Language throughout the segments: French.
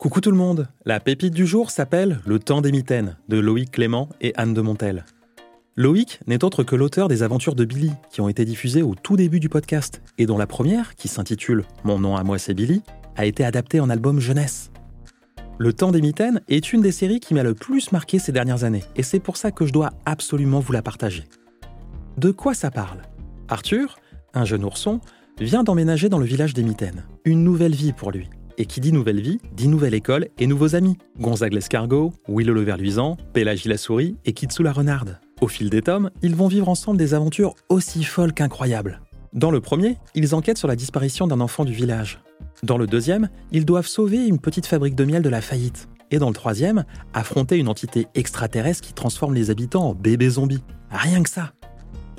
Coucou tout le monde, la pépite du jour s'appelle Le temps des mitaines de Loïc Clément et Anne de Montel. Loïc n'est autre que l'auteur des aventures de Billy qui ont été diffusées au tout début du podcast et dont la première, qui s'intitule Mon nom à moi c'est Billy, a été adaptée en album jeunesse. Le temps des mitaines est une des séries qui m'a le plus marqué ces dernières années et c'est pour ça que je dois absolument vous la partager. De quoi ça parle? Arthur, un jeune ourson, vient d'emménager dans le village des mitaines. Une nouvelle vie pour lui. Et qui dit nouvelle vie, dit nouvelle école et nouveaux amis. Gonzague l'escargot, Willow le verluisant, Pélagie la souris et Kitsu la renarde. Au fil des tomes, ils vont vivre ensemble des aventures aussi folles qu'incroyables. Dans le premier, ils enquêtent sur la disparition d'un enfant du village. Dans le deuxième, ils doivent sauver une petite fabrique de miel de la faillite. Et dans le troisième, affronter une entité extraterrestre qui transforme les habitants en bébés zombies. Rien que ça.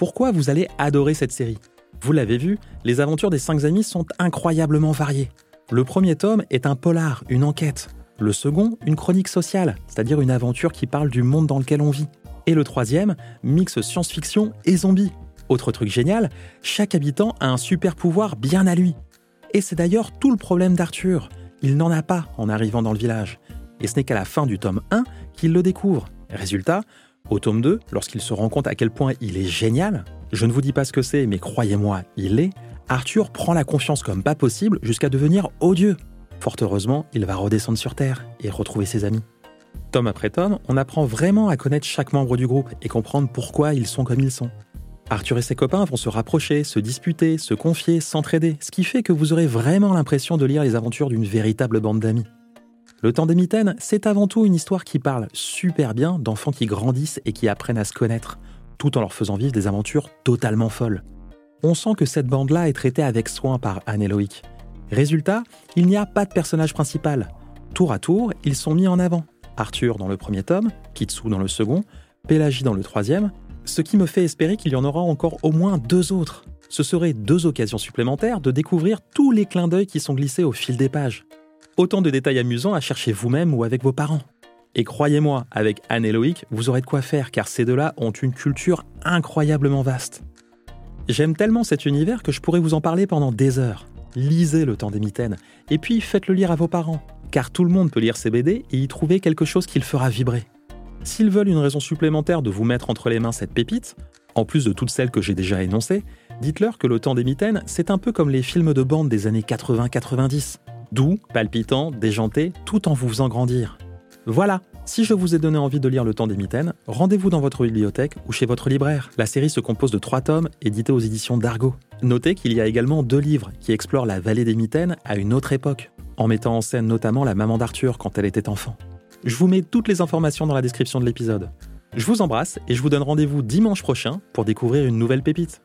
Pourquoi vous allez adorer cette série? Vous l'avez vu, les aventures des cinq amis sont incroyablement variées. Le premier tome est un polar, une enquête. Le second, une chronique sociale, c'est-à-dire une aventure qui parle du monde dans lequel on vit. Et le troisième, mixe science-fiction et zombies. Autre truc génial, chaque habitant a un super pouvoir bien à lui. Et c'est d'ailleurs tout le problème d'Arthur. Il n'en a pas en arrivant dans le village. Et ce n'est qu'à la fin du tome 1 qu'il le découvre. Résultat, au tome 2, lorsqu'il se rend compte à quel point il est génial, je ne vous dis pas ce que c'est, mais croyez-moi, il l'est, Arthur prend la confiance comme pas possible jusqu'à devenir odieux. Fort heureusement, il va redescendre sur Terre et retrouver ses amis. Tome après tome, on apprend vraiment à connaître chaque membre du groupe et comprendre pourquoi ils sont comme ils sont. Arthur et ses copains vont se rapprocher, se disputer, se confier, s'entraider, ce qui fait que vous aurez vraiment l'impression de lire les aventures d'une véritable bande d'amis. Le temps des mitaines, c'est avant tout une histoire qui parle super bien d'enfants qui grandissent et qui apprennent à se connaître, tout en leur faisant vivre des aventures totalement folles. On sent que cette bande-là est traitée avec soin par Anne Loïc. Résultat, il n'y a pas de personnage principal. Tour à tour, ils sont mis en avant. Arthur dans le premier tome, Kitsu dans le second, Pélagie dans le troisième, ce qui me fait espérer qu'il y en aura encore au moins deux autres. Ce seraient deux occasions supplémentaires de découvrir tous les clins d'œil qui sont glissés au fil des pages. Autant de détails amusants à chercher vous-même ou avec vos parents. Et croyez-moi, avec Anne et Loïc, vous aurez de quoi faire car ces deux-là ont une culture incroyablement vaste. J'aime tellement cet univers que je pourrais vous en parler pendant des heures. Lisez le temps des mitaines et puis faites-le lire à vos parents car tout le monde peut lire ces BD et y trouver quelque chose qui le fera vibrer. S'ils veulent une raison supplémentaire de vous mettre entre les mains cette pépite, en plus de toutes celles que j'ai déjà énoncées, dites-leur que Le Temps des Mitaines, c'est un peu comme les films de bande des années 80-90. Doux, palpitant, déjanté, tout en vous faisant grandir. Voilà, si je vous ai donné envie de lire Le Temps des Mitaines, rendez-vous dans votre bibliothèque ou chez votre libraire. La série se compose de trois tomes édités aux éditions d'Argo. Notez qu'il y a également deux livres qui explorent la vallée des Mitaines à une autre époque, en mettant en scène notamment la maman d'Arthur quand elle était enfant. Je vous mets toutes les informations dans la description de l'épisode. Je vous embrasse et je vous donne rendez-vous dimanche prochain pour découvrir une nouvelle pépite.